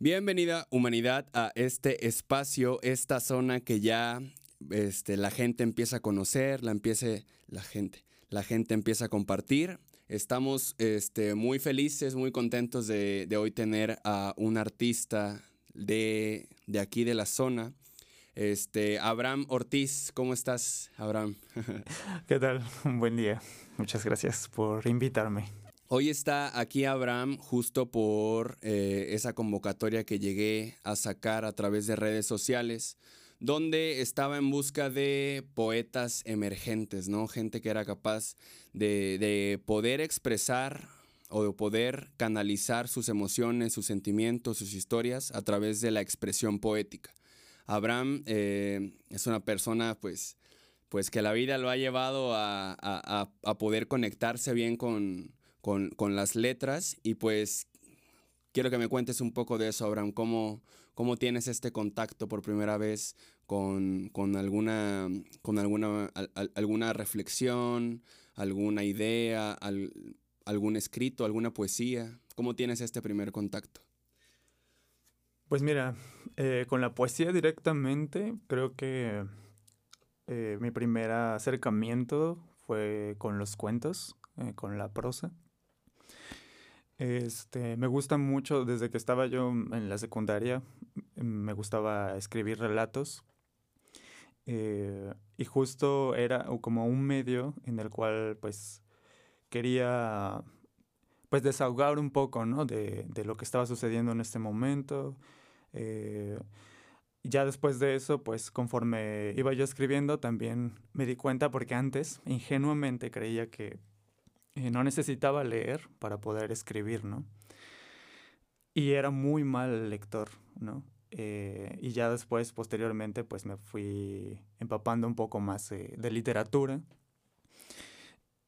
Bienvenida humanidad a este espacio, esta zona que ya este, la gente empieza a conocer, la, empiece, la, gente, la gente empieza a compartir. Estamos este, muy felices, muy contentos de, hoy tener a un artista de, de, aquí de la zona. Este, Abraham Ortiz, ¿cómo estás, Abraham? ¿Qué tal? Un buen día. Muchas gracias por invitarme. Hoy está aquí Abraham justo por eh, esa convocatoria que llegué a sacar a través de redes sociales, donde estaba en busca de poetas emergentes, ¿no? Gente que era capaz de, de poder expresar o de poder canalizar sus emociones, sus sentimientos, sus historias a través de la expresión poética. Abraham eh, es una persona, pues, pues que la vida lo ha llevado a, a poder conectarse bien con, con, las letras y pues quiero que me cuentes un poco de eso, Abraham, cómo, cómo tienes este contacto por primera vez con, alguna, con alguna, alguna reflexión, alguna idea, algún escrito, alguna poesía. ¿Cómo tienes este primer contacto? Pues mira, eh, con la poesía directamente, creo que eh, mi primer acercamiento fue con los cuentos, eh, con la prosa. Este, me gusta mucho, desde que estaba yo en la secundaria, me gustaba escribir relatos. Eh, y justo era como un medio en el cual pues quería pues desahogar un poco, ¿no? De, lo que estaba sucediendo en este momento. Eh, ya después de eso, pues conforme iba yo escribiendo, también me di cuenta porque antes ingenuamente creía que eh, no necesitaba leer para poder escribir, ¿no? Y era muy mal lector, ¿no? Eh, y ya después, posteriormente, pues me fui empapando un poco más de literatura.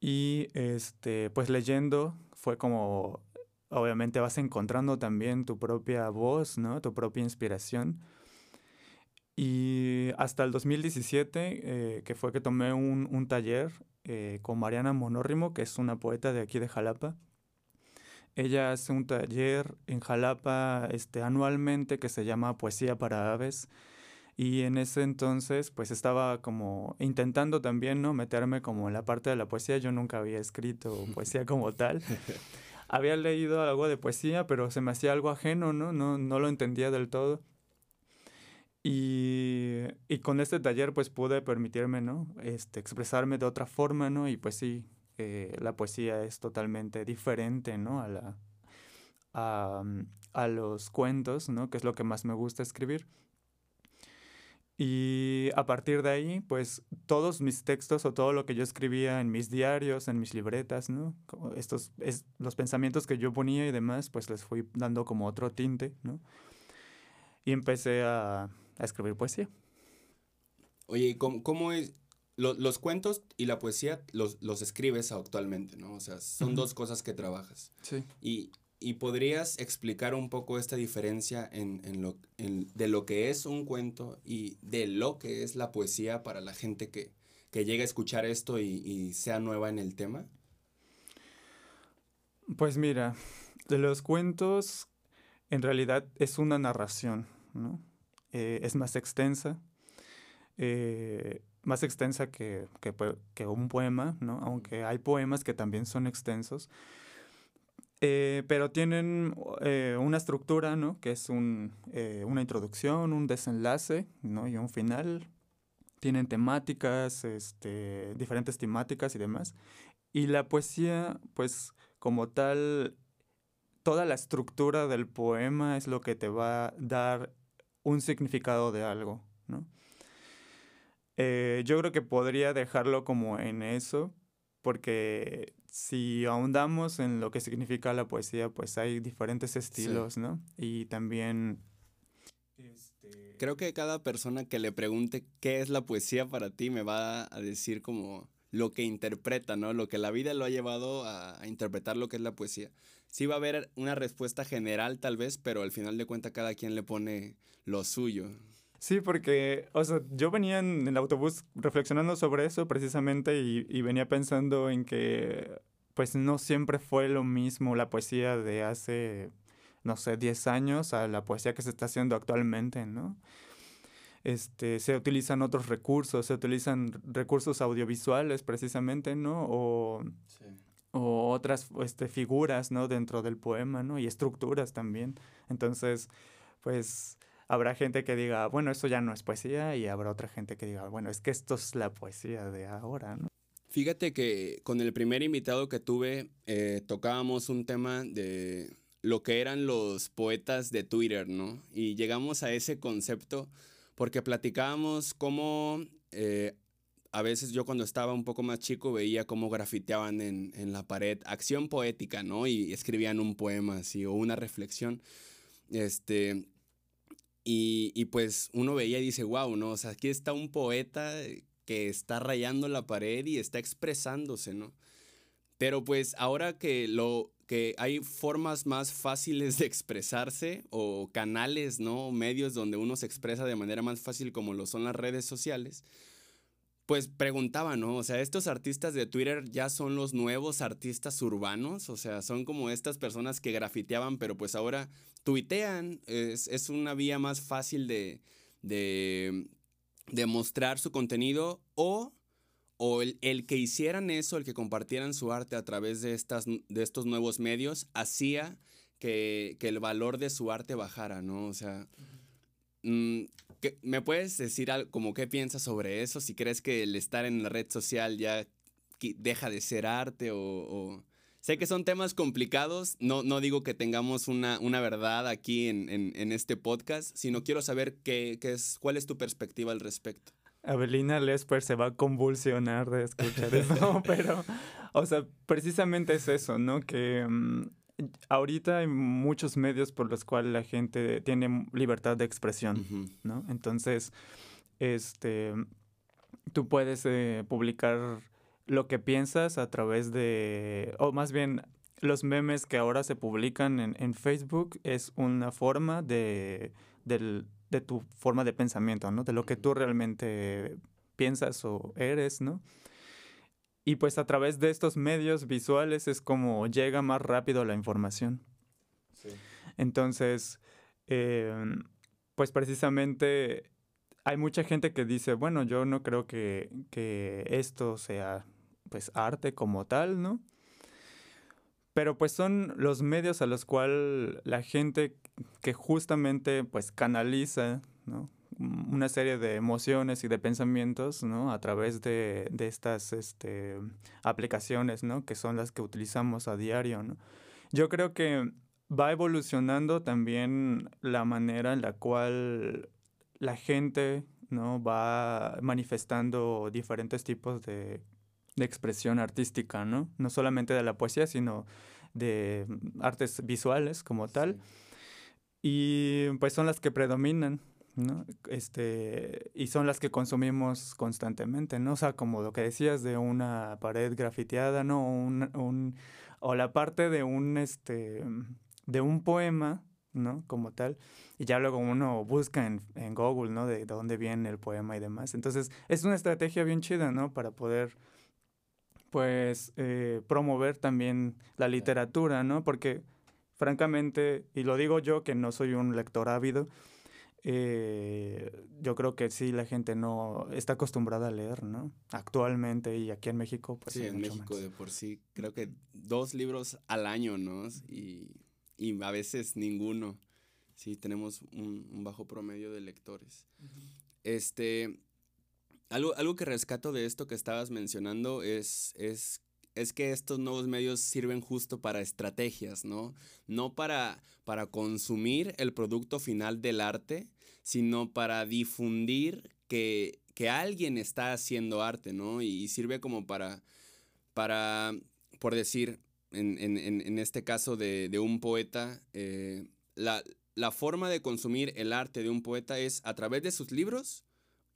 Y este, pues leyendo fue como, obviamente vas encontrando también tu propia voz, ¿no? Tu propia inspiración. Y hasta el 2017, eh, que fue que tomé un, un taller eh, con Mariana Monórrimo, que es una poeta de aquí de Jalapa. Ella hace un taller en Jalapa este, anualmente que se llama Poesía para Aves. Y en ese entonces, pues estaba como intentando también, ¿no? Meterme como en la parte de la poesía. Yo nunca había escrito poesía como tal. había leído algo de poesía, pero se me hacía algo ajeno, ¿no? No, no lo entendía del todo. Y, y, con este taller pues pude permitirme, ¿no? Este, expresarme de otra forma, ¿no? Y pues sí, eh, la poesía es totalmente diferente, ¿no? A, la, a, a, los cuentos, ¿no? Que es lo que más me gusta escribir. Y a partir de ahí, pues todos mis textos o todo lo que yo escribía en mis diarios, en mis libretas, ¿no? Estos, es, los pensamientos que yo ponía y demás, pues les fui dando como otro tinte, ¿no? Y empecé a a escribir poesía. Oye, ¿cómo, cómo es? los cuentos y la poesía los, los, escribes actualmente, ¿no? O sea, son dos cosas que trabajas. Sí. Y, y podrías explicar un poco esta diferencia en, en lo, en, de lo que es un cuento y de lo que es la poesía para la gente que, que llega a escuchar esto y, y sea nueva en el tema? Pues mira, de los cuentos en realidad es una narración, ¿no? Eh, es más extensa, eh, más extensa que, que, un poema, ¿no? aunque hay poemas que también son extensos. Eh, pero tienen una estructura, ¿no? Que es un, una introducción, un desenlace, ¿no? Y un final. Tienen temáticas, este, diferentes temáticas y demás. Y la poesía, pues, como tal, toda la estructura del poema es lo que te va a dar un significado de algo, ¿no? Eh, yo creo que podría dejarlo como en eso, porque si ahondamos en lo que significa la poesía, pues hay diferentes estilos, ¿no? Y también... Este... Creo que cada persona que le pregunte qué es la poesía para ti me va a decir como lo que interpreta, ¿no? Lo que la vida lo ha llevado a, a, interpretar lo que es la poesía. Sí va a haber una respuesta general tal vez, pero al final de cuentas cada quien le pone lo suyo. Sí, porque, o sea, yo venía en el autobús reflexionando sobre eso precisamente y, y venía pensando en que, pues, no siempre fue lo mismo la poesía de hace no sé, 10 años a la poesía que se está haciendo actualmente, ¿no? Este, se utilizan otros recursos, se utilizan recursos audiovisuales precisamente, ¿no? O, o otras este, figuras, ¿no? Dentro del poema, ¿no? Y estructuras también. Entonces, pues habrá gente que diga, bueno, eso ya no es poesía y habrá otra gente que diga, bueno, es que esto es la poesía de ahora. Fíjate que con el primer invitado que tuve eh, tocábamos un tema de lo que eran los poetas de Twitter, ¿no? Y llegamos a ese concepto porque platicábamos cómo eh, a veces yo cuando estaba un poco más chico veía cómo grafiteaban en, en, la pared acción poética, ¿no? Y escribían un poema así o una reflexión. Este, y, y, pues uno veía y dice, wow, ¿no? O sea, aquí está un poeta que está rayando la pared y está expresándose, ¿no? Pero pues ahora que lo que hay formas más fáciles de expresarse o canales, ¿no? Medios donde uno se expresa de manera más fácil como lo son las redes sociales. Pues preguntaba, ¿no? O sea, estos artistas de Twitter ya son los nuevos artistas urbanos, o sea, son como estas personas que grafiteaban, pero pues ahora tuitean, es, es una vía más fácil de, de, de mostrar su contenido o o el, que hicieran eso, el que compartieran su arte a través de, estas, de estos nuevos medios, hacía que, el valor de su arte bajara, ¿no? O sea, ¿me puedes decir algo, como qué piensas sobre eso? Si crees que el estar en la red social ya deja de ser arte o... Sé que son temas complicados, no, no digo que tengamos una, una verdad aquí en, en, este podcast, sino quiero saber qué, qué es, cuál es tu perspectiva al respecto. Abelina Lesper se va a convulsionar de escuchar eso, pero, o sea, precisamente es eso, ¿no? Que mm, ahorita hay muchos medios por los cuales la gente tiene libertad de expresión, ¿no? Entonces, este, tú puedes eh, publicar lo que piensas a través de, o más bien, los memes que ahora se publican en, en Facebook es una forma de, del, de tu forma de pensamiento, ¿no? De lo que tú realmente piensas o eres, ¿no? Y pues a través de estos medios visuales es como llega más rápido la información. Sí. Entonces, em, pues precisamente hay mucha gente que dice, bueno, yo no creo que, que esto sea pues arte como tal, ¿no? Pero pues son los medios a los cuales la gente que justamente pues canaliza, una serie de emociones y de pensamientos, ¿no? A través de, estas este, aplicaciones, ¿no? Que son las que utilizamos a diario, ¿no? Yo creo que va evolucionando también la manera en la cual la gente, ¿no? Va manifestando diferentes tipos de de expresión artística, ¿no? No solamente de la poesía, sino de artes visuales como tal. Y pues son las que predominan, ¿no? Este, y son las que consumimos constantemente, ¿no? O sea, como lo que decías de una pared grafiteada, ¿no? Un, o la parte de un, este, de un poema, ¿no? Como tal. Y ya luego uno busca en, en Google, ¿no? De dónde viene el poema y demás. Entonces, es una estrategia bien chida, ¿no? Para poder pues eh, promover también la literatura, ¿no? Porque francamente, y lo digo yo que no soy un lector ávido, eh, yo creo que sí la gente no está acostumbrada a leer, ¿no? Actualmente y aquí en México, pues sí, en México de por sí creo que dos libros al año, ¿no? Y, y a veces ninguno. Sí, tenemos un, bajo promedio de lectores. Este, algo, algo que rescato de esto que estabas mencionando es, es, es que estos nuevos medios sirven justo para estrategias, ¿no? No para, para consumir el producto final del arte, sino para difundir que, que alguien está haciendo arte, ¿no? Y, sirve como para, para por decir, en, en, en este caso de, de un poeta, eh, la, la forma de consumir el arte de un poeta es a través de sus libros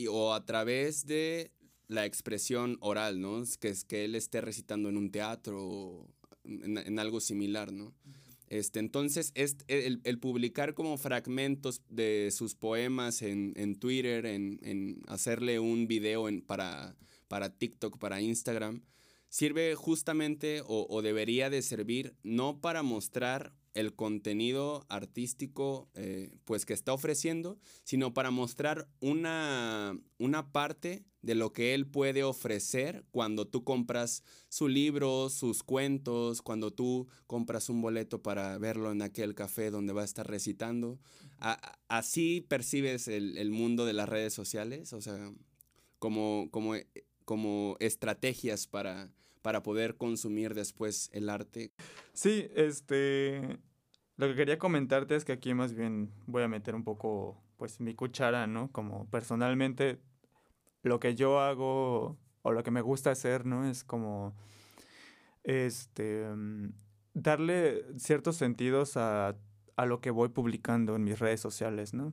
o a través de la expresión oral, ¿no? Que es que él esté recitando en un teatro o en, algo similar, ¿no? Este, entonces, el, el, publicar como fragmentos de sus poemas en, en Twitter, en, en, hacerle un video en, para, para TikTok, para Instagram, sirve justamente o, o, debería de servir no para mostrar el contenido artístico eh, pues que está ofreciendo, sino para mostrar una, una parte de lo que él puede ofrecer cuando tú compras su libro, sus cuentos, cuando tú compras un boleto para verlo en aquel café donde va a estar recitando. ¿Así percibes el, mundo de las redes sociales? O sea, como, como, como estrategias para para poder consumir después el arte. Sí, este, lo que quería comentarte es que aquí más bien voy a meter un poco, pues, mi cuchara, ¿no? Como personalmente, lo que yo hago o lo que me gusta hacer, ¿no? Es como, este, mm, darle ciertos sentidos a, a lo que voy publicando en mis redes sociales, ¿no?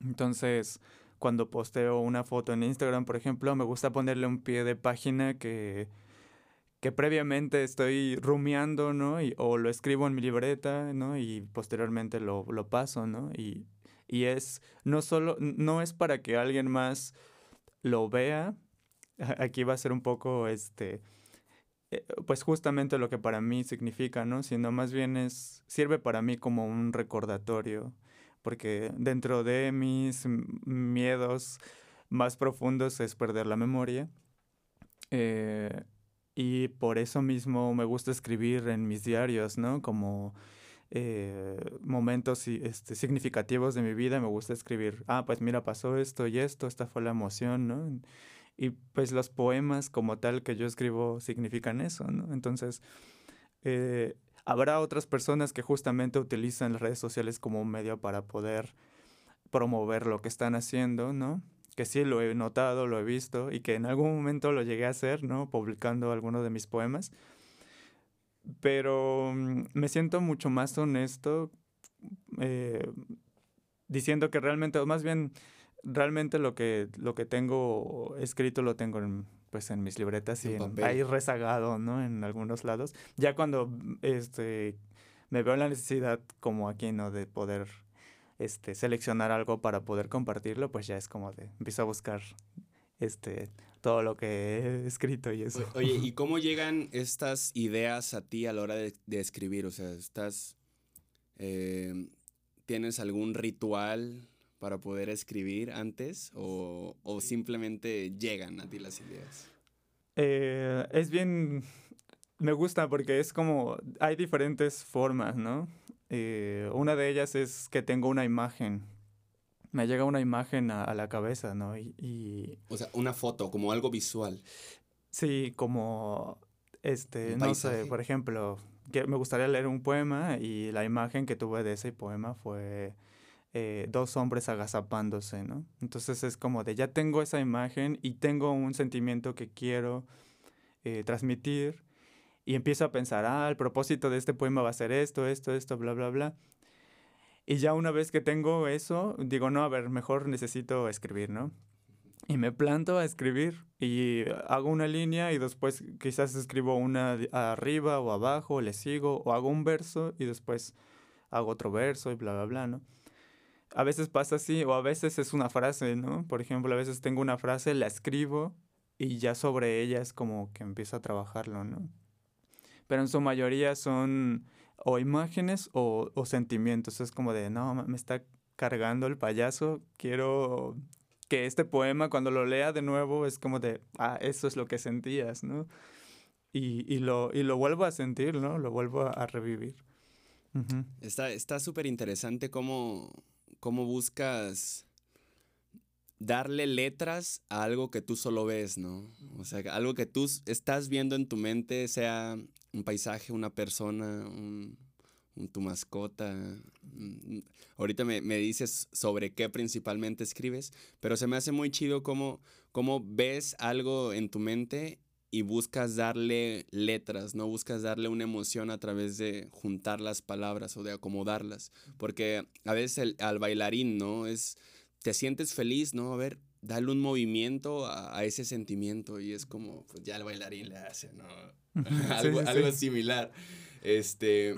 Entonces, cuando posteo una foto en Instagram, por ejemplo, me gusta ponerle un pie de página que que previamente estoy rumiando, ¿no? Y, o lo escribo en mi libreta, ¿no? Y posteriormente lo, lo paso, ¿no? Y, y, es, no solo, no es para que alguien más lo vea, aquí va a ser un poco, este, eh, pues justamente lo que para mí significa, ¿no? Sino más bien es, sirve para mí como un recordatorio, porque dentro de mis miedos más profundos es perder la memoria. Eh, y por eso mismo me gusta escribir en mis diarios, ¿no? Como eh, momentos este, significativos de mi vida, me gusta escribir, ah, pues mira, pasó esto y esto, esta fue la emoción, ¿no? Y pues los poemas como tal que yo escribo significan eso, ¿no? Entonces, eh, habrá otras personas que justamente utilizan las redes sociales como un medio para poder promover lo que están haciendo, ¿no? Que sí lo he notado, lo he visto y que en algún momento lo llegué a hacer, ¿no? Publicando algunos de mis poemas. Pero mm, me siento mucho más honesto eh, diciendo que realmente, o más bien, realmente lo que, lo que tengo escrito lo tengo en, pues en mis libretas y ahí rezagado, ¿no? En algunos lados. Ya cuando este, me veo la necesidad como aquí, ¿no? De poder este, seleccionar algo para poder compartirlo, pues ya es como de, empiezo a buscar este, todo lo que he escrito y eso. Oye, ¿y cómo llegan estas ideas a ti a la hora de, escribir? O sea, ¿estás, eh, ¿tienes algún ritual para poder escribir antes o, simplemente llegan a ti las ideas? Eh, es bien, me gusta porque es como, hay diferentes formas, ¿no? Eh, una de ellas es que tengo una imagen. Me llega una imagen a, la cabeza, ¿no? Y, O sea, una foto, como algo visual. Sí, como, este, no sé, por ejemplo, que me gustaría leer un poema y la imagen que tuve de ese poema fue eh, dos hombres agazapándose, ¿no? Entonces es como de, ya tengo esa imagen y tengo un sentimiento que quiero eh, transmitir y empiezo a pensar, ah, el propósito de este poema va a ser esto, esto, esto, bla, bla, bla. Y ya una vez que tengo eso, digo, no, a ver, mejor necesito escribir, ¿no? Y me planto a escribir y hago una línea y después quizás escribo una arriba o abajo, le sigo, o hago un verso y después hago otro verso y bla, bla, bla, ¿no? A veces pasa así, o a veces es una frase, ¿no? Por ejemplo, a veces tengo una frase, la escribo y ya sobre ella es como que empiezo a trabajarlo, ¿no? Pero en su mayoría son o imágenes o, sentimientos. Es como de, no, me está cargando el payaso, quiero que este poema cuando lo lea de nuevo es como de, ah, eso es lo que sentías, ¿no? Y, lo, y lo vuelvo a sentir, ¿no? Lo vuelvo a, revivir. Está súper interesante cómo, cómo buscas darle letras a algo que tú solo ves, ¿no? O sea, algo que tú estás viendo en tu mente, sea un paisaje, una persona, un, tu mascota. Mm, ahorita me, dices sobre qué principalmente escribes, pero se me hace muy chido cómo, cómo ves algo en tu mente y buscas darle letras, no buscas darle una emoción a través de juntar las palabras o de acomodarlas, porque a veces al bailarín, ¿no? Es, te sientes feliz, ¿no? A ver, dale un movimiento a, ese sentimiento y es como, pues ya el bailarín le hace, ¿no? algo, similar. Este,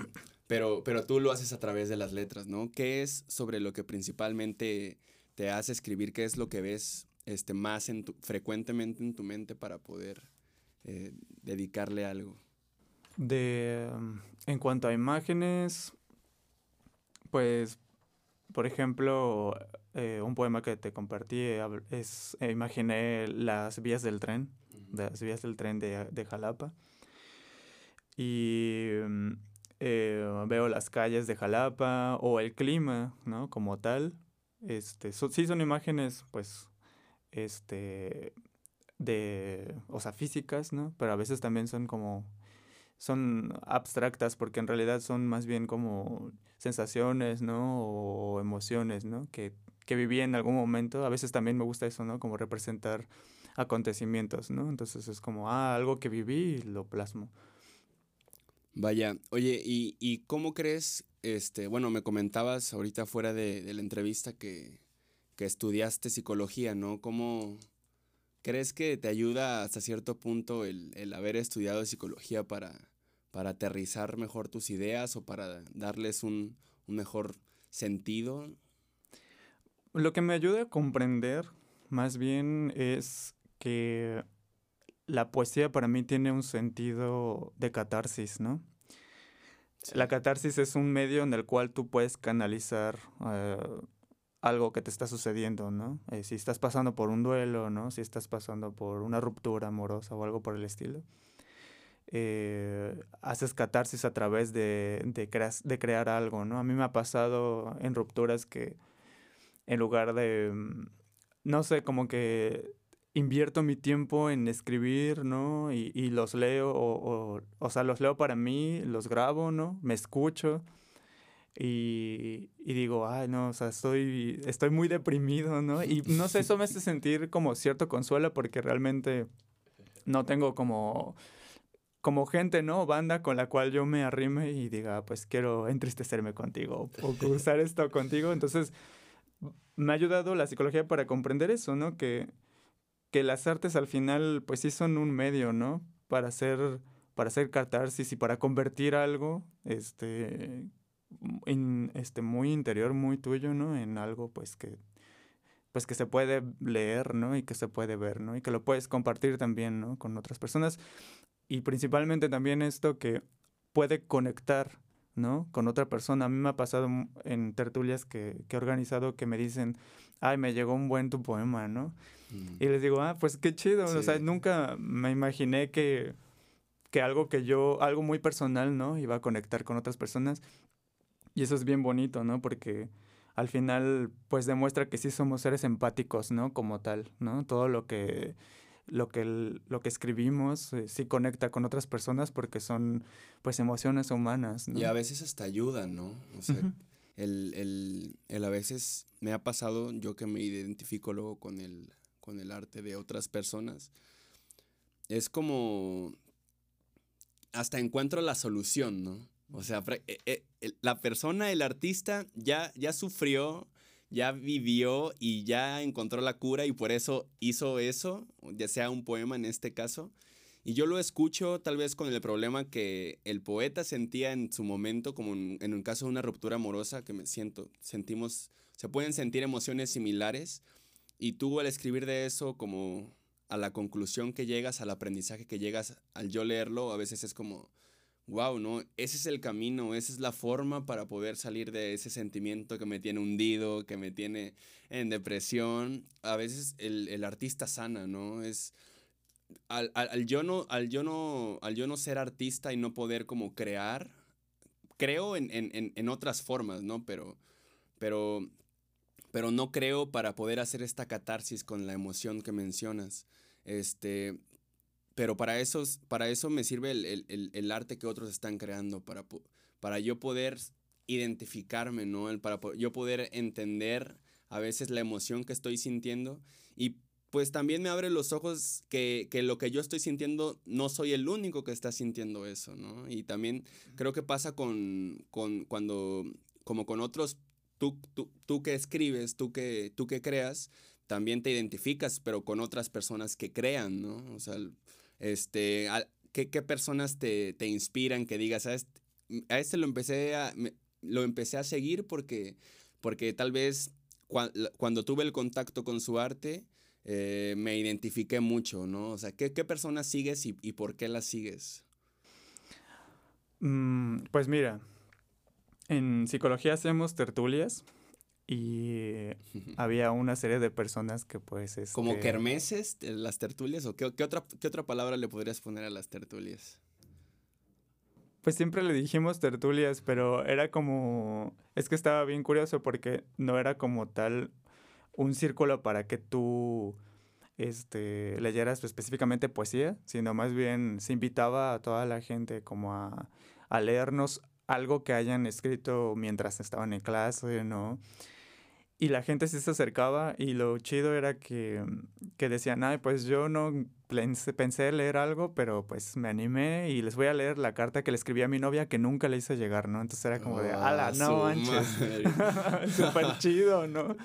pero, pero tú lo haces a través de las letras, ¿no? ¿Qué es sobre lo que principalmente te hace escribir? ¿Qué es lo que ves este, más en tu, frecuentemente en tu mente para poder eh, dedicarle algo? De, en cuanto a imágenes, Pues, por ejemplo, eh, un poema que te compartí eh, es, eh, imaginé las vías del tren, las vías del tren de, de Jalapa. Y mm, veo las calles de Jalapa o el clima, ¿no? Como tal. Este, sí son imágenes, pues, este, de, o sea, físicas, ¿no? Pero a veces también son como, son abstractas porque en realidad son más bien como sensaciones, ¿no? O emociones, ¿no? Que, que viví en algún momento. A veces también me gusta eso, ¿no? Como representar acontecimientos, ¿no? Entonces es como, ah, algo que viví y lo plasmo. Vaya, oye, ¿y, y cómo crees, este, bueno, me comentabas ahorita fuera de, de la entrevista que, que, estudiaste psicología, ¿no? ¿Cómo crees que te ayuda hasta cierto punto el, el haber estudiado psicología para, para aterrizar mejor tus ideas o para darles un, un mejor sentido? Lo que me ayuda a comprender más bien es que la poesía para mí tiene un sentido de catarsis, ¿no? La catarsis es un medio en el cual tú puedes canalizar eh, algo que te está sucediendo, ¿no? Eh, si estás pasando por un duelo, ¿no? Si estás pasando por una ruptura amorosa o algo por el estilo. Eh, haces catarsis a través de, de, de crear algo, ¿no? A mí me ha pasado en rupturas que en lugar de, mm, no sé, como que invierto mi tiempo en escribir, ¿no? Y, y los leo, o, o, o, sea, los leo para mí, los grabo, ¿no? Me escucho y, y, digo, ay, no, o sea, estoy, estoy muy deprimido, ¿no? Y no sé, eso me hace sentir como cierto consuelo porque realmente no tengo como, como gente, ¿no? Banda con la cual yo me arrime y diga, pues quiero entristecerme contigo o cruzar esto contigo. Entonces, me ha ayudado la psicología para comprender eso, ¿no? Que que las artes al final pues sí son un medio, ¿no? Para hacer, para hacer catarsis y para convertir algo, este, este, muy interior, muy tuyo, ¿no? En algo pues que, pues que se puede leer, ¿no? Y que se puede ver, ¿no? Y que lo puedes compartir también, ¿no? Con otras personas. Y principalmente también esto que puede conectar, ¿no? Con otra persona. A mí me ha pasado en tertulias que, que he organizado que me dicen, ay, me llegó un buen tu poema, ¿no? Mm. Y les digo, ah, pues qué chido. O sea, nunca me imaginé que, que algo que yo, algo muy personal, ¿no? Iba a conectar con otras personas. Y eso es bien bonito, ¿no? Porque al final, pues demuestra que sí somos seres empáticos, ¿no? Como tal, ¿no? Todo lo que lo que, lo que escribimos eh, sí conecta con otras personas porque son pues emociones humanas. ¿no? Y a veces hasta ayudan, ¿no? O sea, el, el, el, a veces me ha pasado, yo que me identifico luego con el, con el arte de otras personas, es como hasta encuentro la solución, ¿no? O sea, eh, eh, la persona, el artista, ya, ya sufrió, ya vivió y ya encontró la cura y por eso hizo eso, ya sea un poema en este caso. Y yo lo escucho tal vez con el problema que el poeta sentía en su momento, como en, en un caso de una ruptura amorosa, que me siento, sentimos, se pueden sentir emociones similares, y tú al escribir de eso, como a la conclusión que llegas, al aprendizaje que llegas al yo leerlo, a veces es como, wow, ¿no? Ese es el camino, esa es la forma para poder salir de ese sentimiento que me tiene hundido, que me tiene en depresión. A veces el, el artista sana, ¿no? Es... Al, al, al, yo no, al, yo no, al yo no ser artista y no poder como crear, creo en, en, en otras formas, ¿no? Pero, pero pero no creo para poder hacer esta catarsis con la emoción que mencionas. Este, pero para eso, para eso me sirve el, el, el arte que otros están creando, para, para yo poder identificarme, ¿no? El, para yo poder entender a veces la emoción que estoy sintiendo y pues también me abre los ojos que, que, lo que yo estoy sintiendo no soy el único que está sintiendo eso, ¿no? Y también creo que pasa con, con cuando, como con otros tú, tú, tú que escribes, tú que, tú que creas, también te identificas, pero con otras personas que crean, ¿no? O sea, este, ¿qué, qué personas te, te, inspiran que digas, a este, a este lo, empecé a, lo empecé a seguir porque, porque tal vez cuando tuve el contacto con su arte, eh, me identifiqué mucho, ¿no? O sea, ¿qué, qué personas sigues y, y, por qué las sigues? Mm, pues mira, En psicología hacemos tertulias y había una serie de personas que pues... Este... ¿Como kermeses, las tertulias? ¿O qué, otra, qué otra palabra le podrías poner a las tertulias? Pues siempre le dijimos tertulias, pero era como... Es que estaba bien curioso porque no era como tal un círculo para que tú este, leyeras específicamente poesía, sino más bien se invitaba a toda la gente como a, a leernos algo que hayan escrito mientras estaban en clase, ¿no? Y la gente sí se acercaba y lo chido era que, que decían, ay, pues yo no pensé, leer algo, pero pues me animé y les voy a leer la carta que le escribí a mi novia que nunca le hice llegar, ¿no? Entonces era como de, ala, ah, no manches. Súper chido, ¿no?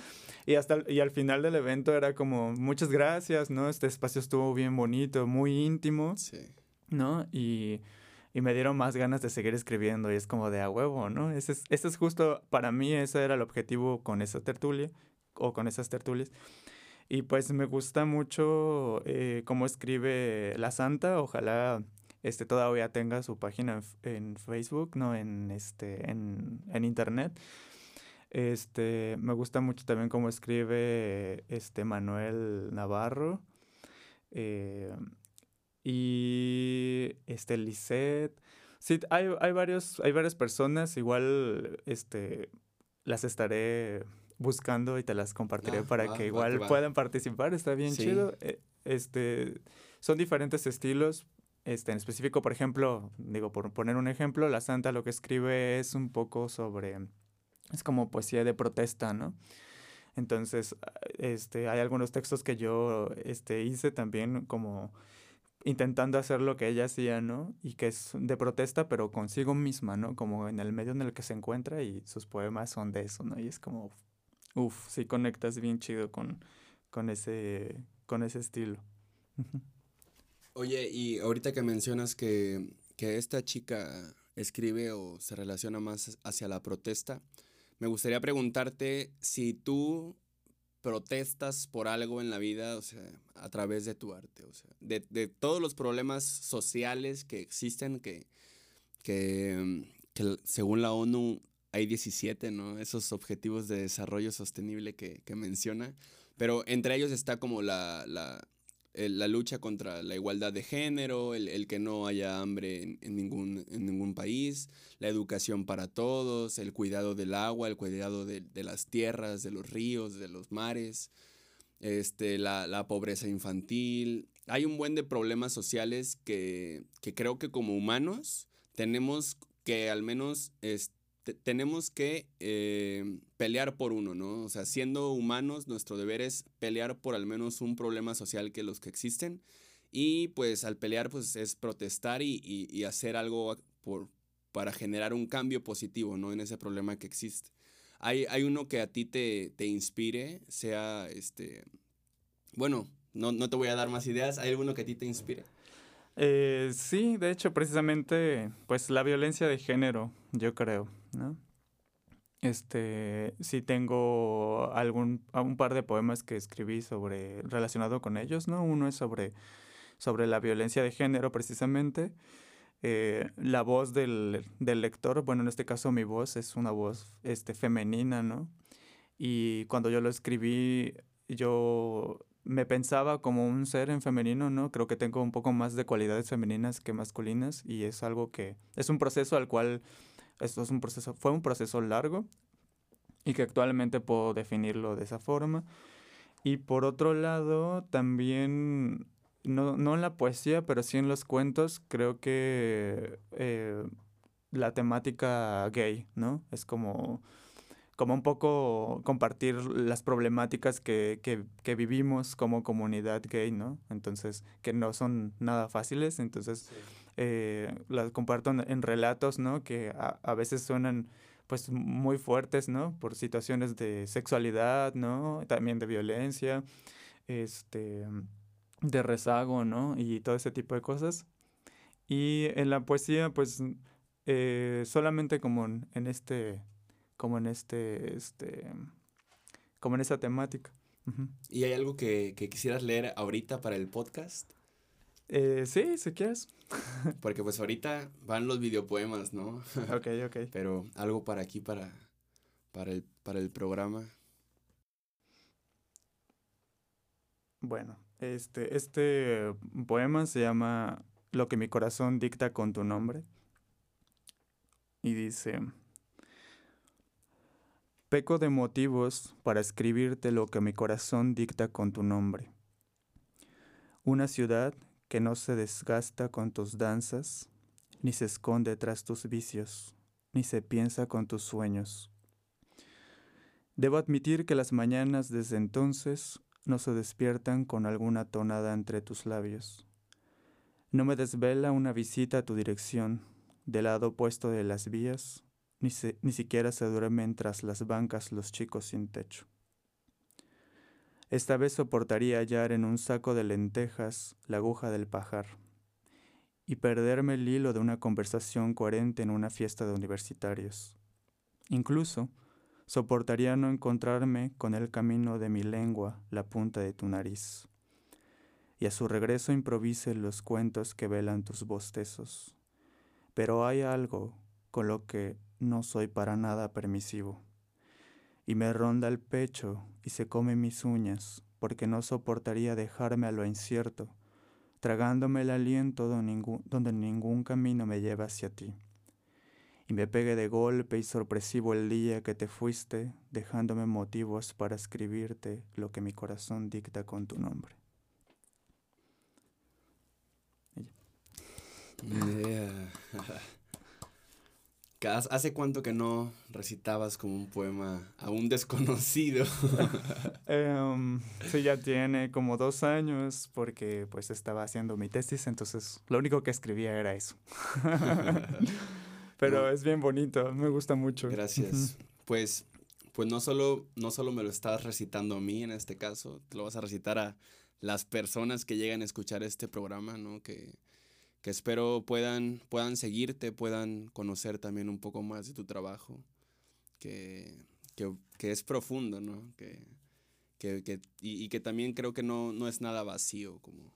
Y, hasta, y al final del evento era como, muchas gracias, ¿no? Este espacio estuvo bien bonito, muy íntimo, sí. ¿no? Y y me dieron más ganas de seguir escribiendo y es como de a huevo, ¿no? Ese es, ese es justo, para mí ese era el objetivo con esa tertulia o con esas tertulias. Y pues me gusta mucho eh, cómo escribe La Santa, ojalá este, todavía tenga su página en, Facebook, no en, este, en, en internet. Este, me gusta mucho también cómo escribe este Manuel Navarro. Eh, y este Lisette. Sí, hay, hay, varios, hay varias personas, igual este, las estaré buscando y te las compartiré ah, para que igual puedan participar, está bien chido. Eh, este, son diferentes estilos, este, en específico, por ejemplo, digo, por poner un ejemplo, La Santa lo que escribe es un poco sobre, es como poesía de protesta, ¿no? Entonces, este, hay algunos textos que yo este, hice también como intentando hacer lo que ella hacía, ¿no? Y que es de protesta, pero consigo misma, ¿no? Como en el medio en el que se encuentra y sus poemas son de eso, ¿no? Y es como, uff, sí conectas bien chido con, con, ese, con ese estilo. Oye, y ahorita que mencionas que, que esta chica escribe o se relaciona más hacia la protesta, me gustaría preguntarte si tú protestas por algo en la vida, o sea, a través de tu arte, o sea, de, de todos los problemas sociales que existen, que, que, que, según la ONU hay 17, ¿no? Esos objetivos de desarrollo sostenible que, menciona, pero entre ellos está como la, la, la lucha contra la igualdad de género, el, el que no haya hambre en, ningún, en ningún país, la educación para todos, el cuidado del agua, el cuidado de, de las tierras, de los ríos, de los mares, este, la, la, pobreza infantil. Hay un buen de problemas sociales que, que creo que como humanos tenemos que al menos este, tenemos que eh, pelear por uno, ¿no? O sea, siendo humanos, nuestro deber es pelear por al menos un problema social que los que existen. Y pues al pelear, pues es protestar y, hacer algo por, para generar un cambio positivo, ¿no? En ese problema que existe. Hay, hay uno que a ti te, te inspire, sea, este, bueno, no, no te voy a dar más ideas, ¿hay alguno que a ti te inspire? Eh, sí, de hecho, precisamente, pues la violencia de género, yo creo, ¿no? Este, sí tengo algún, un par de poemas que escribí sobre, relacionado con ellos, ¿no? Uno es sobre, sobre la violencia de género, precisamente. Eh, la voz del, del, lector, bueno, en este caso mi voz es una voz este, femenina, ¿no? Y cuando yo lo escribí, yo me pensaba como un ser en femenino, ¿no? Creo que tengo un poco más de cualidades femeninas que masculinas y es algo que es un proceso al cual esto es un proceso fue un proceso largo y que actualmente puedo definirlo de esa forma. Y por otro lado, también no, no en la poesía, pero sí en los cuentos, creo que eh, la temática gay, ¿no? Es como como un poco compartir las problemáticas que, que, que, vivimos como comunidad gay, ¿no? Entonces, que no son nada fáciles, entonces eh, las comparto en, relatos, ¿no? Que a, a, veces suenan pues muy fuertes, ¿no? Por situaciones de sexualidad, ¿no? También de violencia, este, de rezago, ¿no? Y todo ese tipo de cosas. Y en la poesía, pues, eh, solamente como en este como en este, este, como en esa temática. ¿Y hay algo que, que, quisieras leer ahorita para el podcast? Eh, sí, si quieres. Porque pues ahorita van los videopoemas, ¿no? ok, ok. Pero algo para aquí, para, para, el, para el programa. Bueno, este, este poema se llama Lo que mi corazón dicta con tu nombre. Y dice, peco de motivos para escribirte lo que mi corazón dicta con tu nombre. Una ciudad que no se desgasta con tus danzas, ni se esconde tras tus vicios, ni se piensa con tus sueños. Debo admitir que las mañanas desde entonces no se despiertan con alguna tonada entre tus labios. No me desvela una visita a tu dirección, del lado opuesto de las vías, ni, ni siquiera se duermen tras las bancas los chicos sin techo. Esta vez soportaría hallar en un saco de lentejas la aguja del pajar y perderme el hilo de una conversación coherente en una fiesta de universitarios. Incluso soportaría no encontrarme con el camino de mi lengua, la punta de tu nariz, y a su regreso improvise los cuentos que velan tus bostezos. Pero hay algo con lo que no soy para nada permisivo y me ronda el pecho y se come mis uñas, porque no soportaría dejarme a lo incierto, tragándome el aliento donde ningún, donde ningún camino me lleva hacia ti. Y me pegue de golpe y sorpresivo el día que te fuiste, dejándome motivos para escribirte lo que mi corazón dicta con tu nombre. ¿Hace cuánto que no recitabas como un poema a un desconocido? Em, sí, ya tiene como dos años porque pues estaba haciendo mi tesis, entonces lo único que escribía era eso. Pero es bien bonito, me gusta mucho. Gracias. Pues, pues no, solo, no solo me lo estás recitando a mí en este caso, te lo vas a recitar a las personas que llegan a escuchar este programa, ¿no? Que, que espero puedan, puedan seguirte, puedan conocer también un poco más de tu trabajo, que, es profundo, ¿no? Que, y, que también creo que no, no es nada vacío como,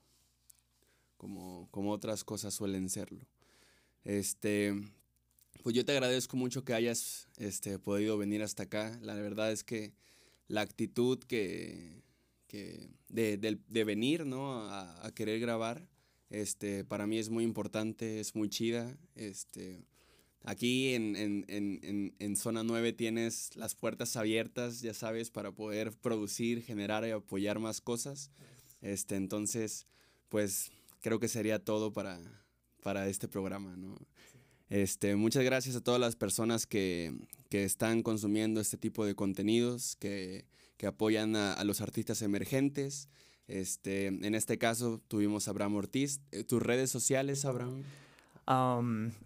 como, como otras cosas suelen serlo. Este, pues yo te agradezco mucho que hayas este, podido venir hasta acá. La verdad es que la actitud que, de, venir ¿no? a, a querer grabar, este, para mí es muy importante, es muy chida. Este, aquí en, Zona 9 tienes las puertas abiertas, ya sabes, para poder producir, generar y apoyar más cosas. Este, entonces, pues creo que sería todo para, para este programa, ¿no? Este, muchas gracias a todas las personas que, están consumiendo este tipo de contenidos, que, apoyan a, los artistas emergentes. Este, en este caso tuvimos a Abraham Ortiz. Eh, ¿Tus redes sociales, Abraham?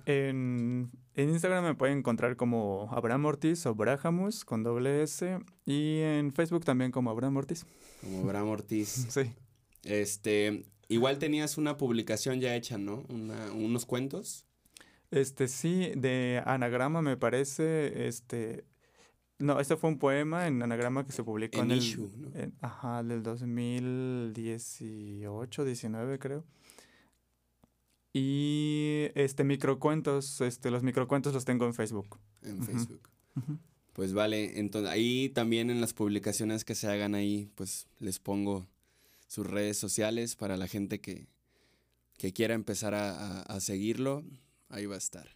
en, Instagram me pueden encontrar como Abraham Ortiz o Brahamus con doble S y en Facebook también como Abraham Ortiz. Como Abraham Ortiz. sí. Este, igual tenías una publicación ya hecha, ¿no? unos cuentos. Este sí, de anagrama me parece, este, no, este fue un poema en anagrama que se publicó en, el, ajá, del 2018, 19 creo. Y este microcuentos, este los microcuentos los tengo en Facebook. En Facebook. Pues vale, entonces ahí también en las publicaciones que se hagan ahí, pues les pongo sus redes sociales para la gente que, que quiera empezar a seguirlo, ahí va a estar.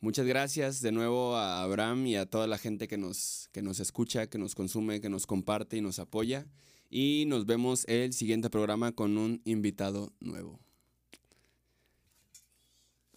Muchas gracias de nuevo a Abraham y a toda la gente que nos, que nos escucha, que nos consume, que nos comparte y nos apoya. Y nos vemos el siguiente programa con un invitado nuevo.